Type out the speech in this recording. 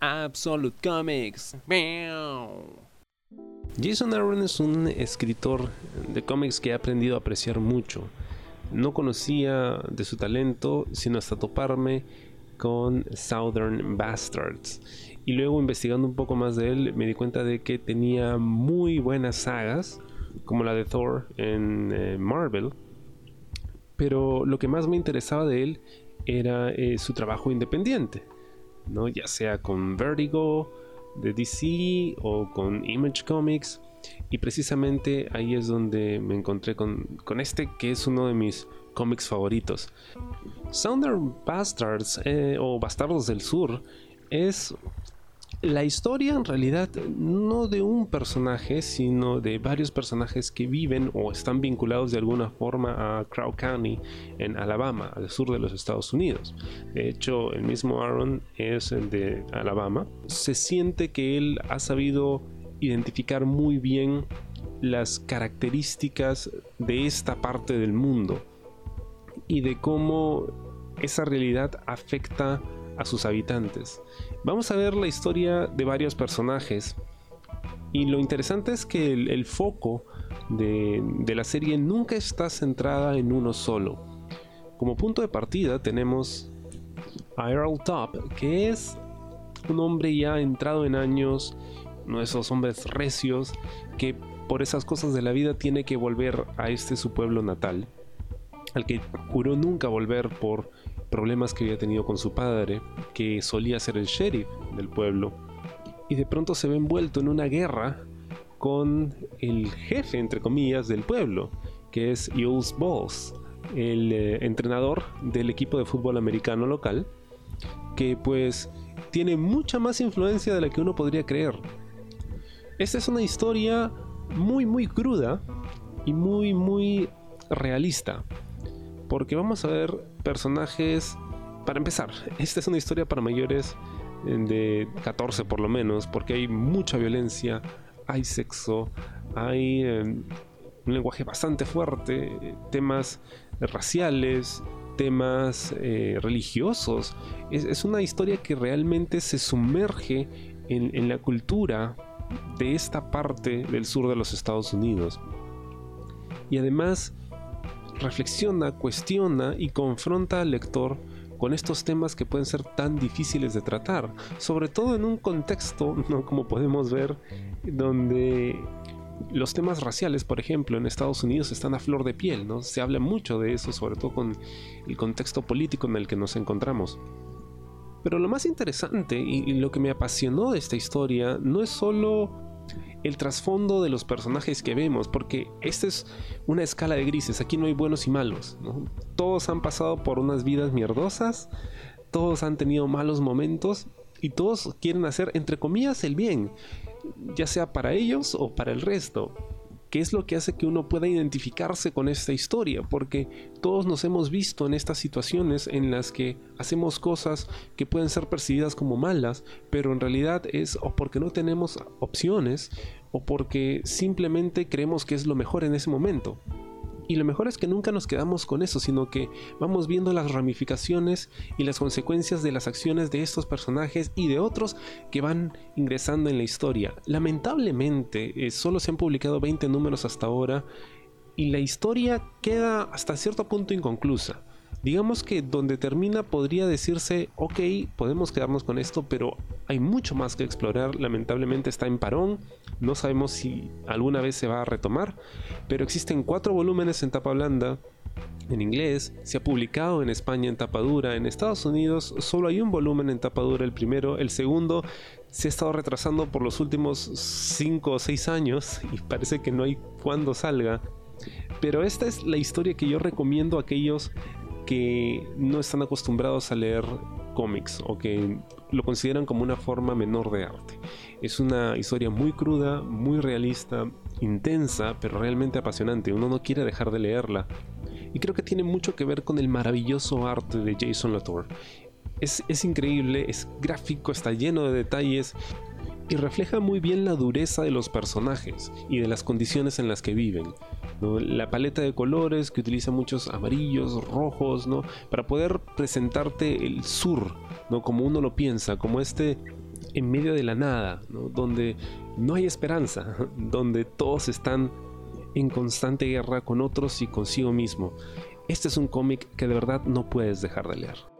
Absolute Comics. Jason Aaron es un escritor de cómics que he aprendido a apreciar mucho. No conocía de su talento, sino hasta toparme con Southern Bastards. Y luego investigando un poco más de él, me di cuenta de que tenía muy buenas sagas, como la de Thor en eh, Marvel. Pero lo que más me interesaba de él era eh, su trabajo independiente, ¿no? ya sea con Vertigo de DC o con Image Comics. Y precisamente ahí es donde me encontré con, con este que es uno de mis cómics favoritos. Southern Bastards eh, o Bastardos del Sur es la historia en realidad no de un personaje, sino de varios personajes que viven o están vinculados de alguna forma a Crow County en Alabama, al sur de los Estados Unidos. De hecho, el mismo Aaron es de Alabama. Se siente que él ha sabido identificar muy bien las características de esta parte del mundo y de cómo esa realidad afecta a sus habitantes. Vamos a ver la historia de varios personajes y lo interesante es que el, foco de, de, la serie nunca está centrada en uno solo. Como punto de partida tenemos a Earl Top, que es un hombre ya entrado en años, uno de esos hombres recios que por esas cosas de la vida tiene que volver a este su pueblo natal, al que juró nunca volver por problemas que había tenido con su padre, que solía ser el sheriff del pueblo, y de pronto se ve envuelto en una guerra con el jefe, entre comillas, del pueblo, que es Jules Balls, el eh, entrenador del equipo de fútbol americano local, que pues tiene mucha más influencia de la que uno podría creer. Esta es una historia muy muy cruda y muy muy realista, porque vamos a ver personajes. Para empezar, esta es una historia para mayores de 14 por lo menos, porque hay mucha violencia, hay sexo, hay eh, un lenguaje bastante fuerte, temas raciales, temas eh, religiosos. Es, una historia que realmente se sumerge en la cultura de esta parte del sur de los Estados Unidos. Y además reflexiona, cuestiona y confronta al lector con estos temas que pueden ser tan difíciles de tratar, sobre todo en un contexto, ¿no? como podemos ver, donde los temas raciales, por ejemplo, en Estados Unidos están a flor de piel, ¿no? Se habla mucho de eso, sobre todo con el contexto político en el que nos encontramos. Pero lo más interesante y lo que me apasionó de esta historia no es solo el trasfondo de los personajes que vemos, porque esta es una escala de grises, aquí no hay buenos y malos, todos han pasado por unas vidas mierdosas, todos han tenido malos momentos y todos quieren hacer, entre comillas, el bien, ya sea para ellos o para el resto. ¿Qué es lo que hace que uno pueda identificarse con esta historia? Porque todos nos hemos visto en estas situaciones en las que hacemos cosas que pueden ser percibidas como malas, pero en realidad es o porque no tenemos opciones o porque simplemente creemos que es lo mejor en ese momento. Y lo mejor es que nunca nos quedamos con eso, sino que vamos viendo las ramificaciones y las consecuencias de las acciones de estos personajes y de otros que van ingresando en la historia. Lamentablemente, eh, solo se han publicado 20 números hasta ahora y la historia queda hasta cierto punto inconclusa. Digamos que donde termina podría decirse, ok, podemos quedarnos con esto, pero hay mucho más que explorar. Lamentablemente está en parón, no sabemos si alguna vez se va a retomar, pero existen cuatro volúmenes en tapa blanda. En inglés, se ha publicado en España en tapa dura, en Estados Unidos solo hay un volumen en tapa dura, el primero, el segundo se ha estado retrasando por los últimos 5 o 6 años y parece que no hay cuándo salga. Pero esta es la historia que yo recomiendo a aquellos que no están acostumbrados a leer cómics o que lo consideran como una forma menor de arte. Es una historia muy cruda, muy realista, intensa, pero realmente apasionante. Uno no quiere dejar de leerla. Y creo que tiene mucho que ver con el maravilloso arte de Jason Latour. Es, es increíble, es gráfico, está lleno de detalles y refleja muy bien la dureza de los personajes y de las condiciones en las que viven. La paleta de colores que utiliza muchos amarillos, rojos, ¿no? para poder presentarte el sur, ¿no? como uno lo piensa, como este en medio de la nada, donde no hay esperanza, donde todos están en constante guerra con otros y consigo mismo. Este es un cómic que de verdad no puedes dejar de leer.